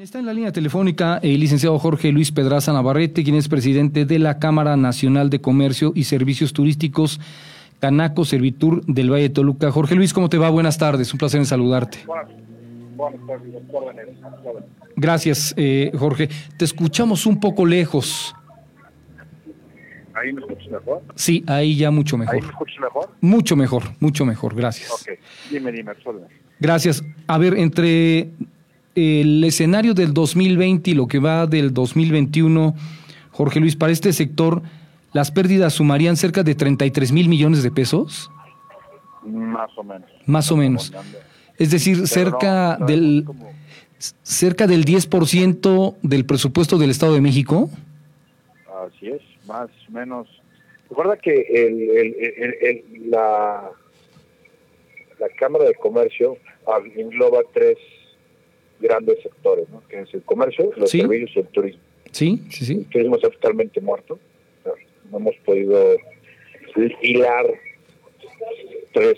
Está en la línea telefónica el licenciado Jorge Luis Pedraza Navarrete, quien es presidente de la Cámara Nacional de Comercio y Servicios Turísticos, Canaco Servitur del Valle de Toluca. Jorge Luis, ¿cómo te va? Buenas tardes, un placer en saludarte. Buenas tardes, Gracias, eh, Jorge. Te escuchamos un poco lejos. ¿Ahí me escuchas mejor? Sí, ahí ya mucho mejor. ¿Ahí me escuchas mejor? Mucho mejor, mucho mejor, gracias. Ok, dime, dime. Gracias. A ver, entre el escenario del 2020 y lo que va del 2021, Jorge Luis, para este sector, ¿las pérdidas sumarían cerca de 33 mil millones de pesos? Más o menos. Más o menos. Es decir, cerca del cerca del 10% del presupuesto del Estado de México. Así es, más o menos. Recuerda que el, la, la Cámara de Comercio engloba tres grandes sectores, ¿no? que es el comercio, los servicios y el turismo. Sí, sí, sí. El turismo está totalmente muerto. No hemos podido hilar tres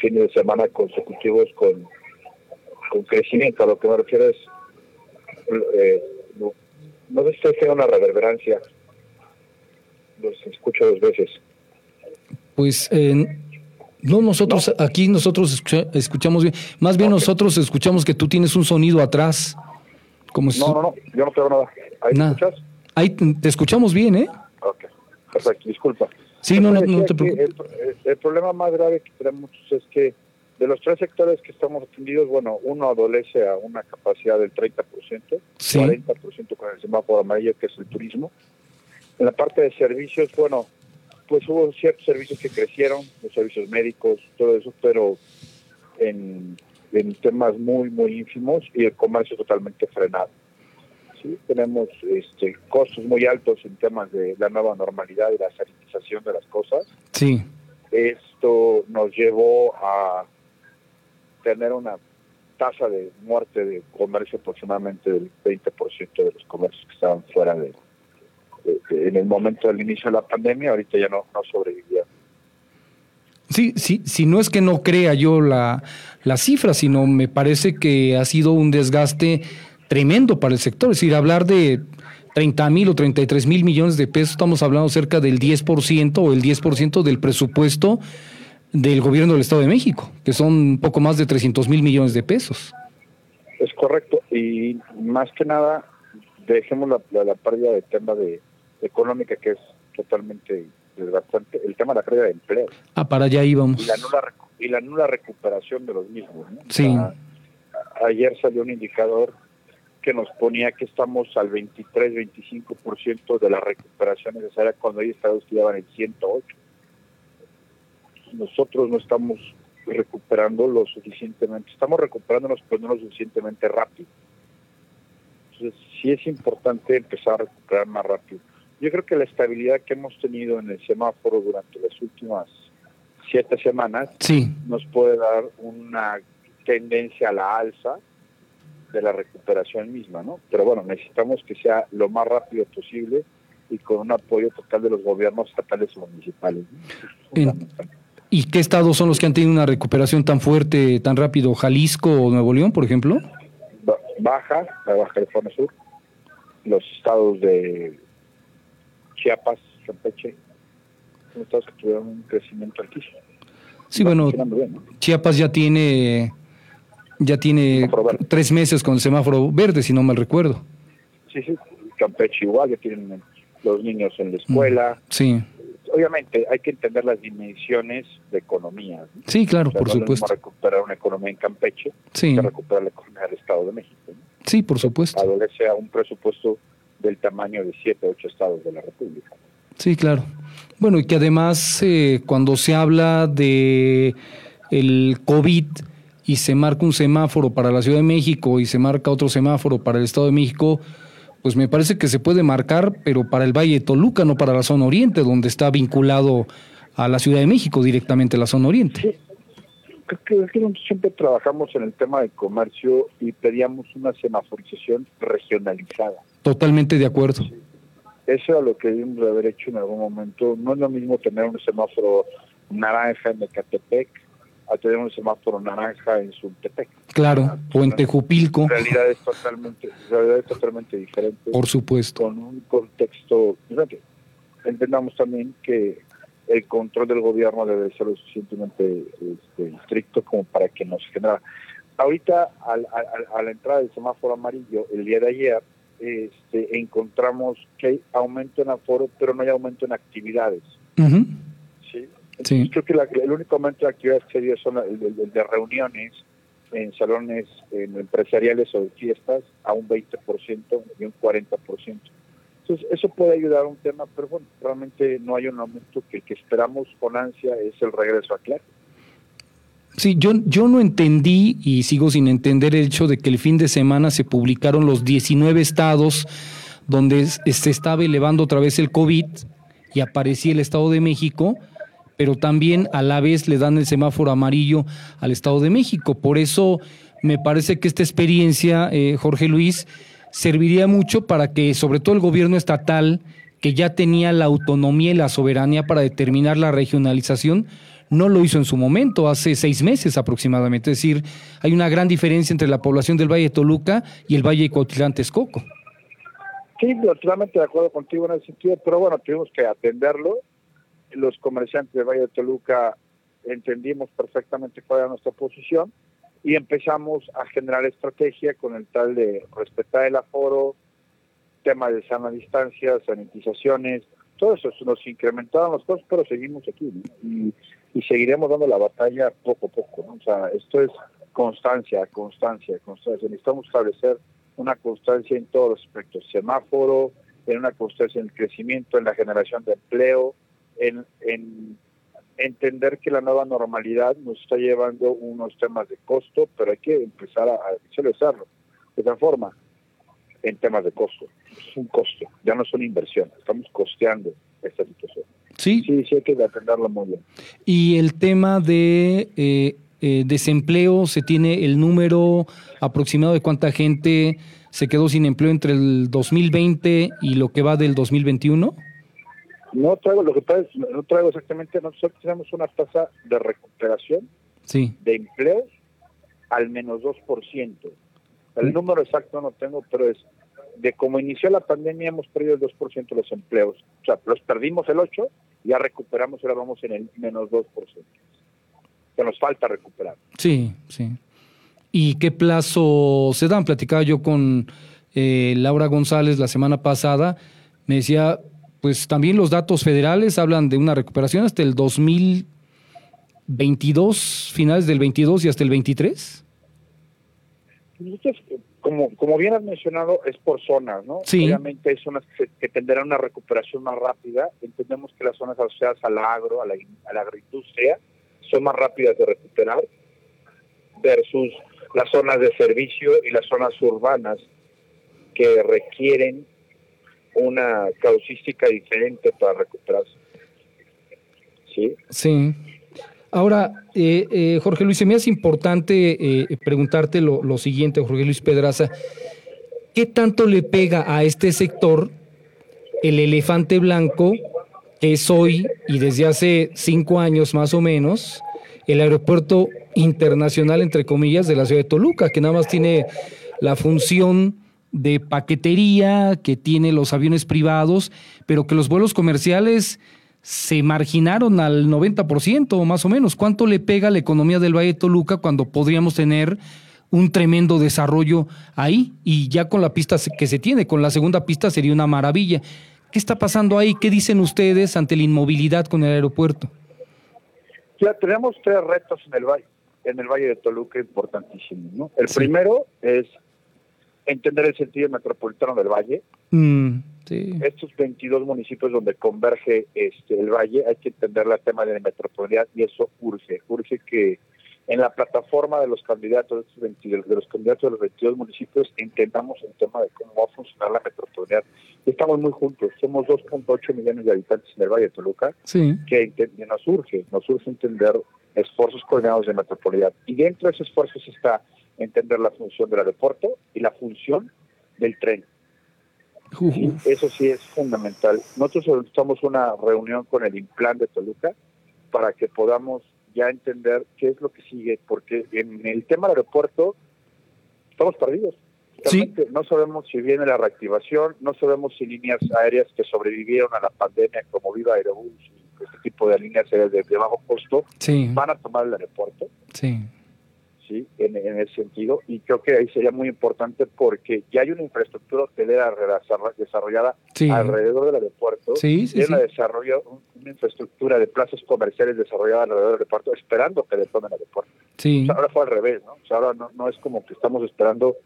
fines de semana consecutivos con, con crecimiento. A lo que me refiero es, eh, no, no sé si sea una reverberancia. Los escucho dos veces. Pues eh, no, nosotros aquí nosotros escuchamos bien. Más bien nosotros escuchamos que tú tienes un sonido atrás. Como no, no, no, yo no tengo nada. ¿Ahí te escuchas? Ahí te, escuchamos bien, ¿eh? Ok, perfecto, disculpa. Sí, no, no, te preocupes. El, problema más grave que tenemos es que de los tres sectores que estamos atendidos, bueno, uno adolece a una capacidad del 30%, sí. 40% con el semáforo amarillo, que es el turismo. En la parte de servicios, bueno, pues hubo ciertos servicios que crecieron, los servicios médicos, todo eso, pero en, temas muy, muy ínfimos y el comercio totalmente frenado. ¿sí? Tenemos este, costos muy altos en temas de la nueva normalidad y la sanitización de las cosas. Sí. Esto nos llevó a tener una tasa de muerte de comercio aproximadamente del 20% de los comercios que estaban fuera de, en el momento del inicio de la pandemia, ahorita ya no, no sobrevivía. Sí, sí, si no es que no crea yo la, la cifra, sino me parece que ha sido un desgaste tremendo para el sector. Es decir, hablar de 30 mil o 33 mil millones de pesos, estamos hablando cerca del 10% o el 10% del presupuesto del gobierno del Estado de México, que son un poco más de 300 mil millones de pesos. Es correcto, y más que nada, dejemos la, la pérdida de tema de, económica que es totalmente desgastante, el tema de la pérdida de empleo. Ah, para allá íbamos. Y la nula, y la nula recuperación de los mismos. Sí. ayer salió un indicador que nos ponía que estamos al 23-25% de la recuperación necesaria cuando hay estados que llevan el 108. Nosotros no estamos recuperando lo suficientemente, estamos recuperándonos pero no lo suficientemente rápido. Entonces sí es importante empezar a recuperar más rápido. Yo creo que la estabilidad que hemos tenido en el semáforo durante las últimas siete semanas nos puede dar una tendencia a la alza de la recuperación misma, ¿no? Pero bueno, necesitamos que sea lo más rápido posible y con un apoyo total de los gobiernos estatales y municipales. ¿Y qué estados son los que han tenido una recuperación tan fuerte, tan rápido? ¿Jalisco o Nuevo León, por ejemplo? Baja, la Baja California Sur, los estados de Chiapas, Campeche, son estados que tuvieron un crecimiento altísimo. Sí, bueno, Chiapas ya tiene ya tiene tres meses con el semáforo verde, si no mal recuerdo. Sí, sí, Campeche igual, ya tienen los niños en la escuela. Mm, sí. Obviamente hay que entender las dimensiones de economía. Sí, claro, por supuesto. recuperar una economía en Campeche sí. que recuperar la economía del Estado de México. Sí, por supuesto. Adolece a un presupuesto del tamaño de siete, ocho estados de la República. Sí, claro. Bueno, y que además eh, cuando se habla de el COVID y se marca un semáforo para la Ciudad de México y se marca otro semáforo para el Estado de México, pues me parece que se puede marcar, pero para el Valle de Toluca, no para la zona oriente, donde está vinculado a la Ciudad de México directamente la zona oriente. Sí. Creo que siempre trabajamos en el tema de comercio y pedíamos una semaforización regionalizada. Totalmente de acuerdo. Eso es lo que debimos de haber hecho en algún momento. No es lo mismo tener un semáforo naranja en Ecatepec a tener un semáforo naranja en Sultepec. Claro, o en Tejupilco. Realidades totalmente, realidades totalmente diferentes. Por supuesto. Con un contexto diferente. Entendamos también que el control del gobierno debe ser lo suficientemente este, estricto como para que nos genera. Ahorita, al, a la entrada del semáforo amarillo, el día de ayer, este, encontramos que hay aumento en aforo, pero no hay aumento en actividades. ¿sí? creo que el único aumento de actividades que dio son el, de reuniones en salones empresariales o de fiestas a un 20% y un 40%. Entonces, eso puede ayudar a un tema, pero bueno, realmente no hay un aumento que el que esperamos con ansia es el regreso a clase. Sí, yo, yo no entendí y sigo sin entender el hecho de que el fin de semana se publicaron los 19 estados donde se estaba elevando otra vez el COVID y aparecía el Estado de México, pero también a la vez le dan el semáforo amarillo al Estado de México. Por eso me parece que esta experiencia, eh, Jorge Luis, serviría mucho para que sobre todo el gobierno estatal, que ya tenía la autonomía y la soberanía para determinar la regionalización, no lo hizo en su momento, hace seis meses aproximadamente. Es decir, hay una gran diferencia entre la población del Valle de Toluca y el Valle de Cuauhtlán-Texcoco. Sí, totalmente de acuerdo contigo en ese sentido, pero bueno, tuvimos que atenderlo. Los comerciantes del Valle de Toluca entendimos perfectamente cuál era nuestra posición y empezamos a generar estrategia con el tal de respetar el aforo, tema de sana distancia, sanitizaciones, todo eso nos incrementaron los costos, pero seguimos aquí y, seguiremos dando la batalla poco a poco. O sea, esto es constancia, constancia, constancia. Necesitamos establecer una constancia en todos los aspectos, semáforo, en una constancia en el crecimiento, en la generación de empleo, en, en entender que la nueva normalidad nos está llevando unos temas de costo, pero hay que empezar a, visualizarlo. De esta forma, en temas de costo. Es un costo, ya no es una inversión, estamos costeando esta situación. Sí. Sí, sí hay que atenderlo muy bien. Y el tema de eh, eh, desempleo, ¿se tiene el número aproximado de cuánta gente se quedó sin empleo entre el 2020 y lo que va del 2021? No traigo, lo que pasa es, no traigo exactamente, nosotros tenemos una tasa de recuperación de empleos al menos 2%. El número exacto no tengo, pero es de cómo inició la pandemia hemos perdido el 2% de los empleos. O sea, los perdimos el 8, ya recuperamos, ahora vamos en el menos 2%. Que nos falta recuperar. Sí, sí. ¿Y qué plazo se dan? Platicaba yo con eh, Laura González la semana pasada. Me decía, pues también los datos federales hablan de una recuperación hasta el 2022, finales del 22 y hasta el 23. Como, como bien has mencionado, es por zonas, ¿no? Obviamente hay zonas que, tendrán una recuperación más rápida. Entendemos que las zonas asociadas al agro, a la, a la agroindustria, son más rápidas de recuperar versus las zonas de servicio y las zonas urbanas que requieren una causística diferente para recuperarse. ¿Sí? Sí. Ahora, eh, eh, Jorge Luis, se me hace importante eh, preguntarte lo, lo, siguiente, Jorge Luis Pedraza. ¿Qué tanto le pega a este sector el elefante blanco que es hoy y desde hace cinco años más o menos el aeropuerto internacional, entre comillas, de la ciudad de Toluca, que nada más tiene la función de paquetería, que tiene los aviones privados, pero que los vuelos comerciales se marginaron al 90% o más o menos. ¿Cuánto le pega a la economía del Valle de Toluca cuando podríamos tener un tremendo desarrollo ahí? Y ya con la pista que se tiene, con la segunda pista sería una maravilla. ¿Qué está pasando ahí? ¿Qué dicen ustedes ante la inmovilidad con el aeropuerto? Ya tenemos tres retos en el valle, en el valle de Toluca importantísimos. ¿no? El primero es entender el sentido metropolitano del valle. Mm, Estos 22 municipios donde converge este el valle, hay que entender el tema de la metropolitana y eso urge, urge que en la plataforma de los candidatos de los candidatos de los 22 municipios entendamos el tema de cómo va a funcionar la metropolitana. Estamos muy juntos, somos 2.8 millones de habitantes en el Valle de Toluca, que, nos urge, nos urge entender esfuerzos coordinados de metropolitana. Y dentro de esos esfuerzos está entender la función del aeropuerto y la función del tren. eso sí es fundamental. Nosotros solicitamos una reunión con el Implan de Toluca para que podamos ya entender qué es lo que sigue, porque en el tema del aeropuerto estamos perdidos. No sabemos si viene la reactivación, no sabemos si líneas aéreas que sobrevivieron a la pandemia, como Viva Aerobús y este tipo de líneas aéreas de, bajo costo, van a tomar el aeropuerto. Sí. ¿Sí? En, ese sentido. Y creo que ahí sería muy importante porque ya hay una infraestructura hotelera desarrollada alrededor del aeropuerto. Sí, sí, una, una infraestructura de plazas comerciales desarrollada alrededor del aeropuerto, esperando que detonen el aeropuerto. Sí. ahora fue al revés, ¿no? ahora no, no es como que estamos esperando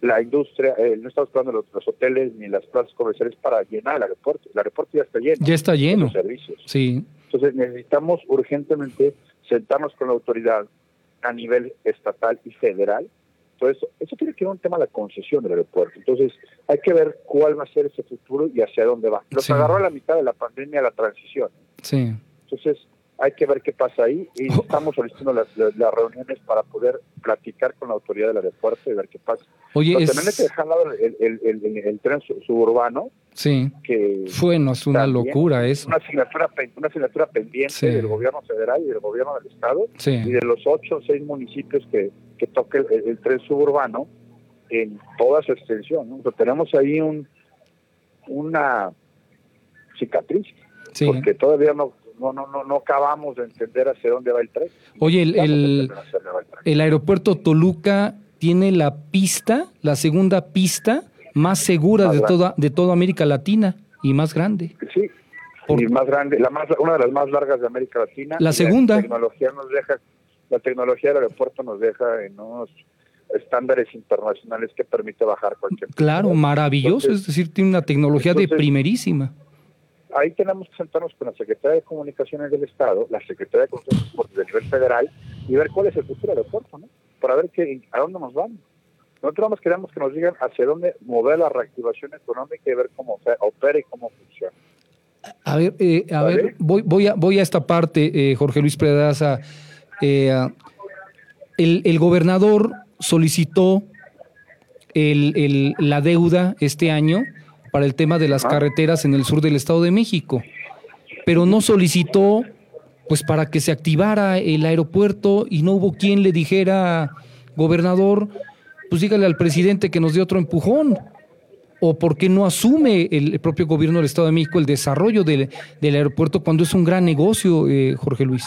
la industria, eh, no estamos esperando los, hoteles ni las plazas comerciales para llenar el aeropuerto. El aeropuerto ya está lleno. Ya está lleno. Servicios. Sí. Entonces necesitamos urgentemente sentarnos con la autoridad, a nivel estatal y federal. Entonces, eso tiene que ver un tema de la concesión del aeropuerto. Entonces, hay que ver cuál va a ser ese futuro y hacia dónde va. Nos agarró a la mitad de la pandemia la transición. Sí. Entonces, hay que ver qué pasa ahí y estamos solicitando las, las, reuniones para poder platicar con la autoridad del aeropuerto y ver qué pasa. Oye, también hay que dejar lado el, el, el, tren suburbano. Sí. Que bueno, es una locura eso. Una asignatura, una asignatura pendiente del gobierno federal y del gobierno del estado y de los ocho o seis municipios que, que toque el, tren suburbano en toda su extensión. ¿no? tenemos ahí un una cicatriz porque todavía no no, no, no, no acabamos de entender hacia dónde va el tren. Oye, el, el, aeropuerto Toluca tiene la pista, la segunda pista más segura de toda, de toda América Latina y más grande. Sí, y más grande, la más, una de las más largas de América Latina. La segunda. La tecnología nos deja, la tecnología del aeropuerto nos deja en unos estándares internacionales que permite bajar cualquier. Claro, maravilloso, es decir, tiene una tecnología de primerísima ahí tenemos que sentarnos con la Secretaría de Comunicaciones del Estado, la Secretaría de Transporte del nivel federal y ver cuál es el futuro del aeropuerto, ¿no? Para ver qué, a dónde nos vamos. Nosotros más queremos que nos digan hacia dónde mover la reactivación económica y ver cómo opera y cómo funciona. A ver, eh, a ver, voy, voy, a, voy a esta parte, eh, Jorge Luis Pedraza. Eh, el, el, gobernador solicitó el, el, la deuda este año para el tema de las carreteras en el sur del Estado de México, pero no solicitó pues para que se activara el aeropuerto y no hubo quien le dijera, gobernador, pues dígale al presidente que nos dé otro empujón. ¿O por qué no asume el propio gobierno del Estado de México el desarrollo del, aeropuerto cuando es un gran negocio, eh, Jorge Luis?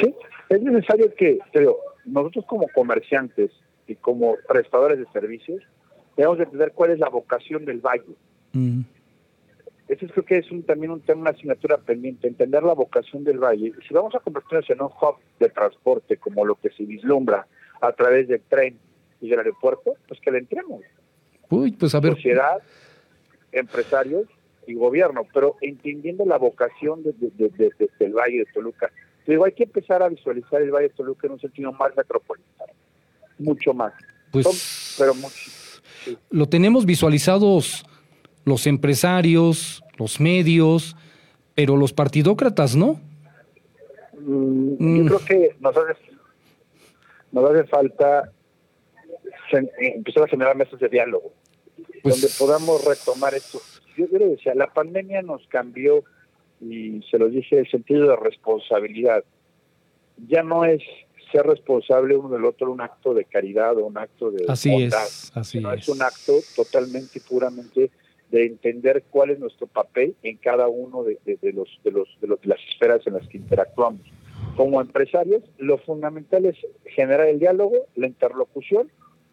Sí, es necesario que, pero nosotros como comerciantes y como prestadores de servicios, Debemos entender cuál es la vocación del valle. Mm. Eso creo que es un, también un tema, una asignatura pendiente, entender la vocación del valle. Si vamos a convertirnos en un hub de transporte, como lo que se vislumbra a través del tren y del aeropuerto, pues que le entremos. Uy, pues a ver. Sociedad, empresarios y gobierno, pero entendiendo la vocación de, del Valle de Toluca. Digo, hay que empezar a visualizar el Valle de Toluca en un sentido más metropolitano, mucho más. Pues, pero mucho lo tenemos visualizados los empresarios, los medios, pero los partidócratas no. Mm, yo creo que nos hace, nos hace falta empezar a generar mesas de diálogo, pues donde podamos retomar esto. Yo, yo le decía, la pandemia nos cambió, y se lo dije, el sentido de responsabilidad. Ya no es ser responsable uno del otro un acto de caridad o un acto de así es, así es. un acto totalmente y puramente de entender cuál es nuestro papel en cada uno de, los, de, los, de, los, de las esferas en las que interactuamos. Como empresarios, lo fundamental es generar el diálogo, la interlocución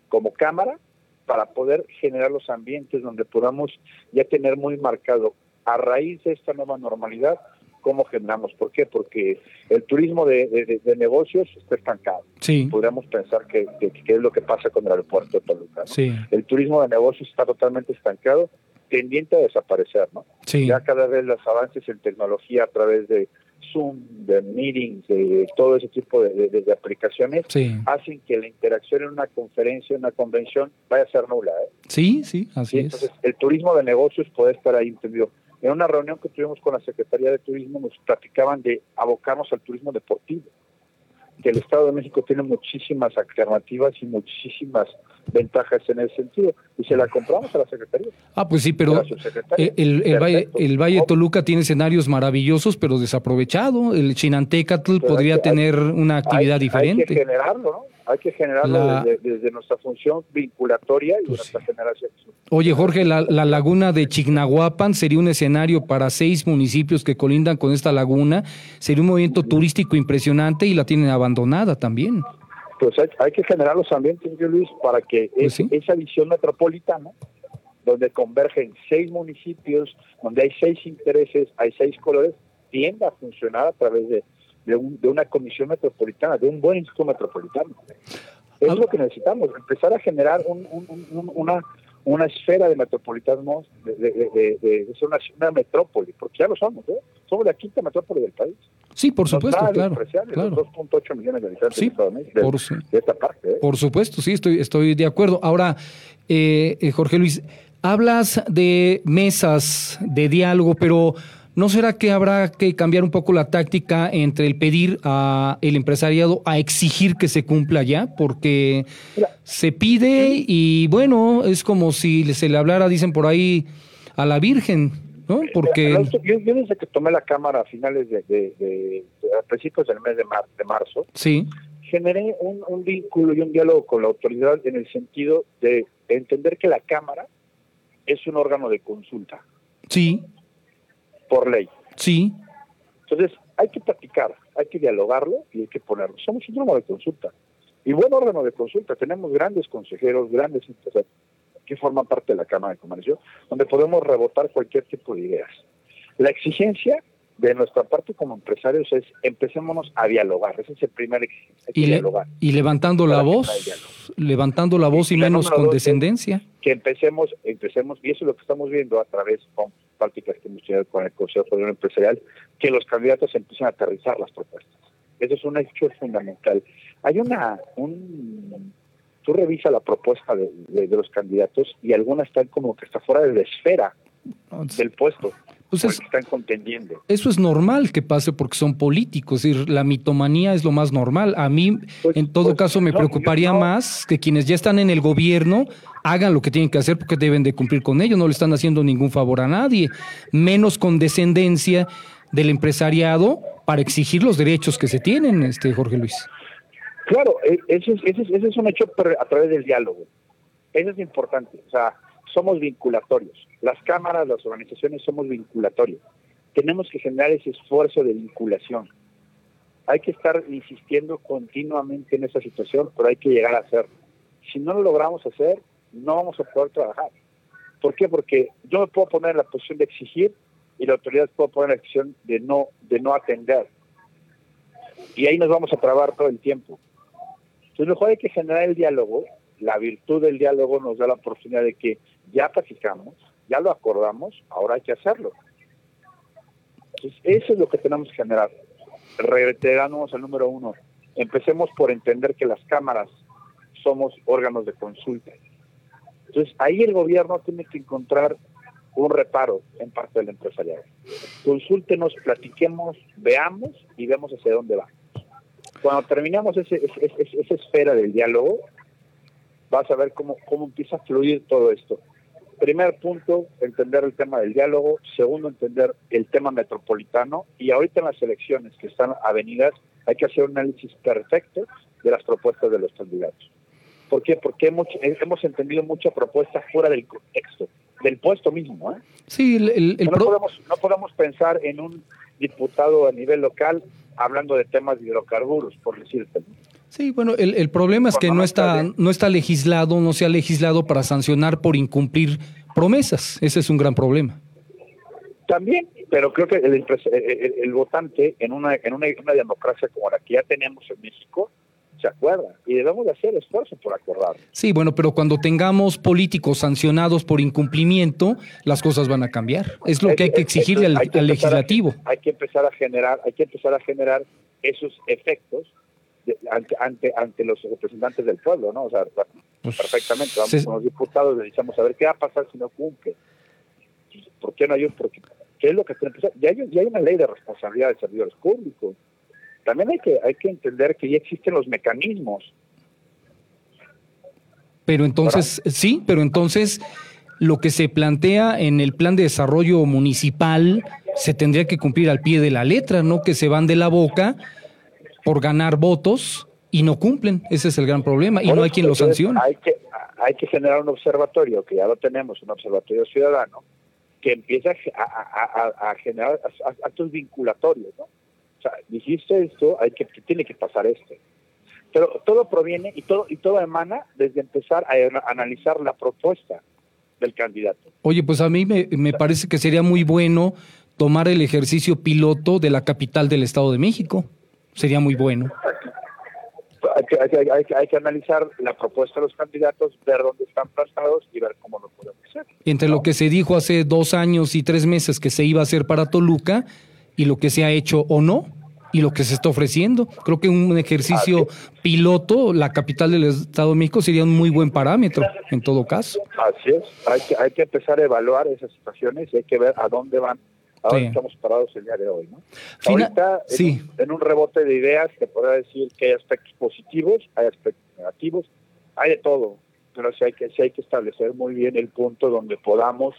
como cámara para poder generar los ambientes donde podamos ya tener muy marcado a raíz de esta nueva normalidad cómo generamos. ¿Por qué? Porque el turismo de, negocios está estancado. Sí. Podríamos pensar que, es lo que pasa con el aeropuerto de Toluca. Sí. El turismo de negocios está totalmente estancado, tendiente a desaparecer. ¿no? Sí. Ya cada vez los avances en tecnología a través de Zoom, de meetings, de todo ese tipo de, aplicaciones, hacen que la interacción en una conferencia, en una convención, vaya a ser nula. ¿eh? Sí, sí, así es. Entonces, el turismo de negocios puede estar ahí entendido. En una reunión que tuvimos con la Secretaría de Turismo nos platicaban de abocarnos al turismo deportivo, que el Estado de México tiene muchísimas alternativas y muchísimas ventajas en ese sentido y se la compramos a la Secretaría. Ah, pues sí, pero eh, el, el, Valle, el Valle Toluca tiene escenarios maravillosos, pero desaprovechado. El Chinantecatl podría tener una actividad diferente. Hay que generarlo, ¿no? Hay que generarlo desde, nuestra función vinculatoria y pues nuestra generación. Oye, Jorge, la, la, laguna de Chignahuapan sería un escenario para seis municipios que colindan con esta laguna. Sería un movimiento turístico impresionante y la tienen abandonada también pues hay, que generar los ambientes, Luis, para que pues esa visión metropolitana, donde convergen seis municipios, donde hay seis intereses, hay seis colores, tienda a funcionar a través de, de, una comisión metropolitana, de un buen instituto metropolitano. Es ah. lo que necesitamos, empezar a generar una, una esfera de metropolitanos, de, de, de, ser una, una, metrópoli, porque ya lo somos, ¿eh? Somos la quinta metrópoli del país. Sí, por supuesto, claro. claro. 2.8 millones de habitantes sí, de, por, esta parte. ¿eh? Por supuesto, sí, estoy, estoy de acuerdo. Ahora, eh, eh, Jorge Luis, hablas de mesas de diálogo, pero ¿no será que habrá que cambiar un poco la táctica entre el pedir a el empresariado a exigir que se cumpla ya? Porque se pide y bueno, es como si se le hablara, dicen por ahí, a la Virgen. ¿No? Porque... Yo, desde que tomé la Cámara a finales de, a principios del mes de, de marzo, sí. generé un, un, vínculo y un diálogo con la autoridad en el sentido de entender que la Cámara es un órgano de consulta. Sí. Por ley. Sí. Entonces, hay que platicar, hay que dialogarlo y hay que ponerlo. Somos un órgano de consulta. Y buen órgano de consulta. Tenemos grandes consejeros, grandes que forman parte de la Cámara de Comercio, donde podemos rebotar cualquier tipo de ideas. La exigencia de nuestra parte como empresarios es empecémonos a dialogar, ese es el primer exigencia, y, dialogar. y levantando la voz, levantando la voz y, menos condescendencia. Que empecemos, empecemos, y eso es lo que estamos viendo a través con prácticas que hemos tenido con el Consejo de Empresarial, que los candidatos empiecen a aterrizar las propuestas. Eso es un hecho fundamental. Hay una, un, tú revisas la propuesta de, los candidatos y algunas están como que está fuera de la esfera del puesto. Pues están contendiendo. Eso es normal que pase porque son políticos, es decir, la mitomanía es lo más normal. A mí, pues, en todo pues, caso, me preocuparía más que quienes ya están en el gobierno hagan lo que tienen que hacer porque deben de cumplir con ello, no le están haciendo ningún favor a nadie, menos condescendencia del empresariado para exigir los derechos que se tienen, este Jorge Luis. Claro, e, ese es, ese, es, un hecho a través del diálogo. Eso es importante. O sea, somos vinculatorios. Las cámaras, las organizaciones somos vinculatorios. Tenemos que generar ese esfuerzo de vinculación. Hay que estar insistiendo continuamente en esa situación, pero hay que llegar a hacerlo. Si no lo logramos hacer, no vamos a poder trabajar. ¿Por qué? Porque yo me puedo poner en la posición de exigir y la autoridad puede poner en la posición de no, de no atender. Y ahí nos vamos a trabar todo el tiempo. Entonces, mejor hay que generar el diálogo. La virtud del diálogo nos da la oportunidad de que ya platicamos, ya lo acordamos, ahora hay que hacerlo. Entonces, eso es lo que tenemos que generar. Reiteramos al número uno. Empecemos por entender que las cámaras somos órganos de consulta. Entonces, ahí el gobierno tiene que encontrar un reparo en parte del empresariado. Consúltenos, platiquemos, veamos y vemos hacia dónde va. Cuando terminamos ese, esa esfera del diálogo, vas a ver cómo, cómo empieza a fluir todo esto. Primer punto, entender el tema del diálogo. Segundo, entender el tema metropolitano. Y ahorita en las elecciones que están avenidas, hay que hacer un análisis perfecto de las propuestas de los candidatos. ¿Por qué? Porque hemos, hemos entendido mucha propuesta fuera del contexto, del puesto mismo. ¿eh? Sí, el, no, podemos, no podemos pensar en un diputado a nivel local hablando de temas de hidrocarburos, por decirte. Sí, bueno, el, el problema es que no está, no está legislado, no se ha legislado para sancionar por incumplir promesas. Ese es un gran problema. También, pero creo que el, el, votante en una, en una, democracia como la que ya tenemos en México, se acuerda y debemos de hacer esfuerzo por acordar. Sí, bueno, pero cuando tengamos políticos sancionados por incumplimiento, las cosas van a cambiar. Es lo que hay que exigirle al, legislativo. hay que empezar a generar, hay que empezar a generar esos efectos ante, ante, ante los representantes del pueblo, ¿no? O sea, pues, perfectamente, vamos con los diputados, le decimos a ver qué va a pasar si no cumple. ¿Por qué no hay un.? Porque, ¿Qué es lo que tiene que Ya hay, ya hay una ley de responsabilidad de servidores públicos. También hay que, hay que entender que ya existen los mecanismos Pero entonces, sí, pero entonces lo que se plantea en el plan de desarrollo municipal se tendría que cumplir al pie de la letra, no que se van de la boca por ganar votos y no cumplen. Ese es el gran problema y no hay quien lo sancione. Hay que, hay que generar un observatorio, que ya lo tenemos, un observatorio ciudadano, que empiece a, generar actos vinculatorios. ¿no? O sea, dijiste esto, hay que, tiene que pasar esto. Pero todo proviene y todo, y todo emana desde empezar a analizar la propuesta del candidato. Oye, pues a mí me, me parece que sería muy bueno tomar el ejercicio piloto de la capital del Estado de México. Sería muy bueno. Hay que, hay, hay que, analizar la propuesta de los candidatos, ver dónde están plantados y ver cómo lo podemos hacer. Entre lo que se dijo hace dos años y tres meses que se iba a hacer para Toluca y lo que se ha hecho o no y lo que se está ofreciendo. Creo que un ejercicio piloto, la capital del Estado de México, sería un muy buen parámetro en todo caso. Así es, hay que, hay que empezar a evaluar esas situaciones y hay que ver a dónde van. A estamos parados el día de hoy, ¿no? Ahorita, sí. en, un rebote de ideas, te podría decir que hay aspectos positivos, hay aspectos negativos, hay de todo, pero sí hay que, sí hay que establecer muy bien el punto donde podamos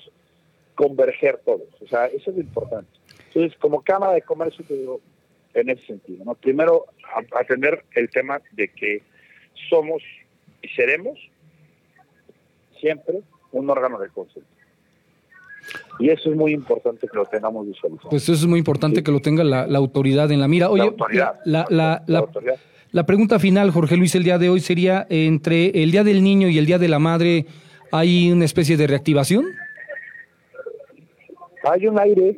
converger todos. O sea, eso es lo importante. Entonces, como Cámara de Comercio, te digo, en ese sentido. ¿no? Primero, atender el tema de que somos y seremos siempre un órgano de consulta. Y eso es muy importante que lo tengamos visualizado. Pues eso es muy importante que lo tenga la, autoridad en la mira. Oye, la, la, la, pregunta final, Jorge Luis, el día de hoy sería, entre el Día del Niño y el Día de la Madre, ¿hay una especie de reactivación? Hay un aire,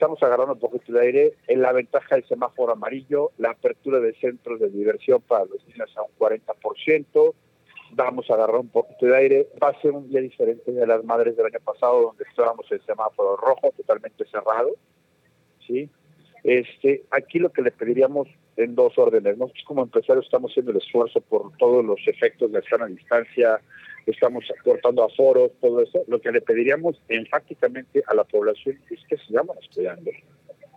estamos agarrando un poquito de aire, en la ventaja del semáforo amarillo, la apertura de centros de diversión para los niños a un 40%, vamos a agarrar un poquito de aire, va a ser un día diferente de las madres del año pasado, donde estábamos en semáforo rojo, totalmente cerrado, ¿sí? Este, aquí lo que le pediríamos en dos órdenes, nosotros como empresarios estamos haciendo el esfuerzo por todos los efectos de la distancia, estamos cortando aforos, todo eso, lo que le pediríamos enfáticamente a la población es que sigamos cuidando.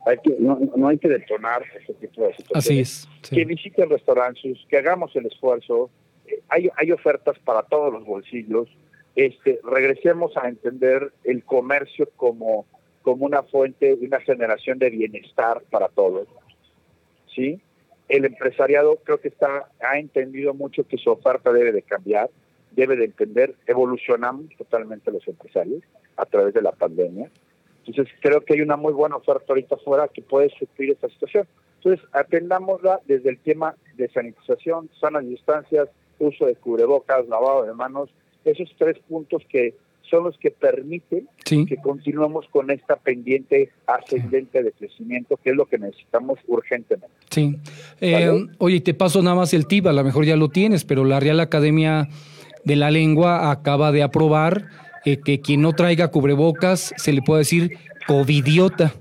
Hay que, no, no hay que detonar ese tipo de situaciones. Así es. Que visiten restaurantes, que hagamos el esfuerzo. Eh, hay, hay ofertas para todos los bolsillos. Este, regresemos a entender el comercio como, como una fuente, una generación de bienestar para todos. ¿Sí? El empresariado creo que está ha entendido mucho que su oferta debe de cambiar debe de entender, evolucionamos totalmente los empresarios a través de la pandemia. Entonces creo que hay una muy buena oferta ahorita afuera que puede suplir esta situación. Entonces atendámosla desde el tema de sanitización, sanas distancias, uso de cubrebocas, lavado de manos, esos tres puntos que son los que permiten que continuemos con esta pendiente ascendente de crecimiento, que es lo que necesitamos urgentemente. Sí. Eh, oye, te paso nada más el TIB, a lo mejor ya lo tienes, pero la Real Academia de la Lengua acaba de aprobar eh, que quien no traiga cubrebocas se le puede decir covidiota.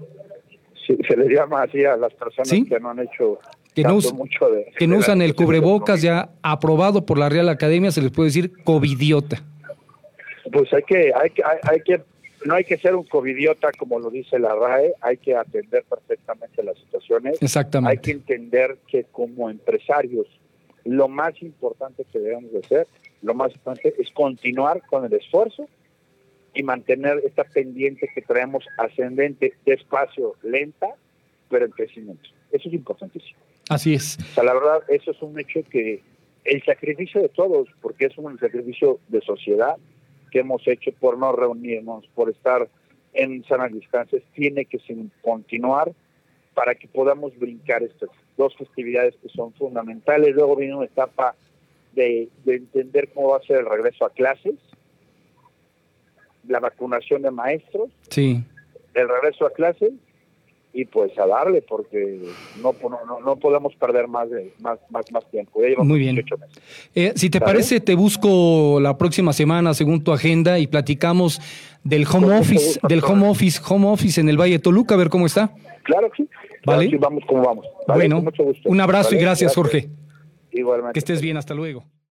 Sí, se le llama así a las personas que no han hecho que no, mucho de, que no usan el cubrebocas ya aprobado por la Real Academia, se les puede decir covidiota. Pues hay que, hay que, hay, que, no hay que ser un covidiota como lo dice la RAE, hay que atender perfectamente las situaciones. Exactamente. Hay que entender que como empresarios lo más importante que debemos de hacer lo más importante es continuar con el esfuerzo y mantener esta pendiente que traemos ascendente, despacio, lenta, pero en crecimiento. Eso es importantísimo. Así es. O sea, la verdad, eso es un hecho que el sacrificio de todos, porque es un sacrificio de sociedad que hemos hecho por no reunirnos, por estar en sanas distancias, tiene que continuar para que podamos brincar estas dos festividades que son fundamentales. Luego viene una etapa de, entender cómo va a ser el regreso a clases, la vacunación de maestros, sí. el regreso a clases y pues a darle porque no, no, no podemos perder más, de, más, más, más tiempo. Muy bien. Eh, si te parece, te busco la próxima semana según tu agenda y platicamos del home office, del home office, home office en el Valle de Toluca, a ver cómo está. Claro que sí. ¿Vale? vamos como vamos. Bueno, un abrazo y gracias, Jorge. Igualmente. Que estés bien, hasta luego.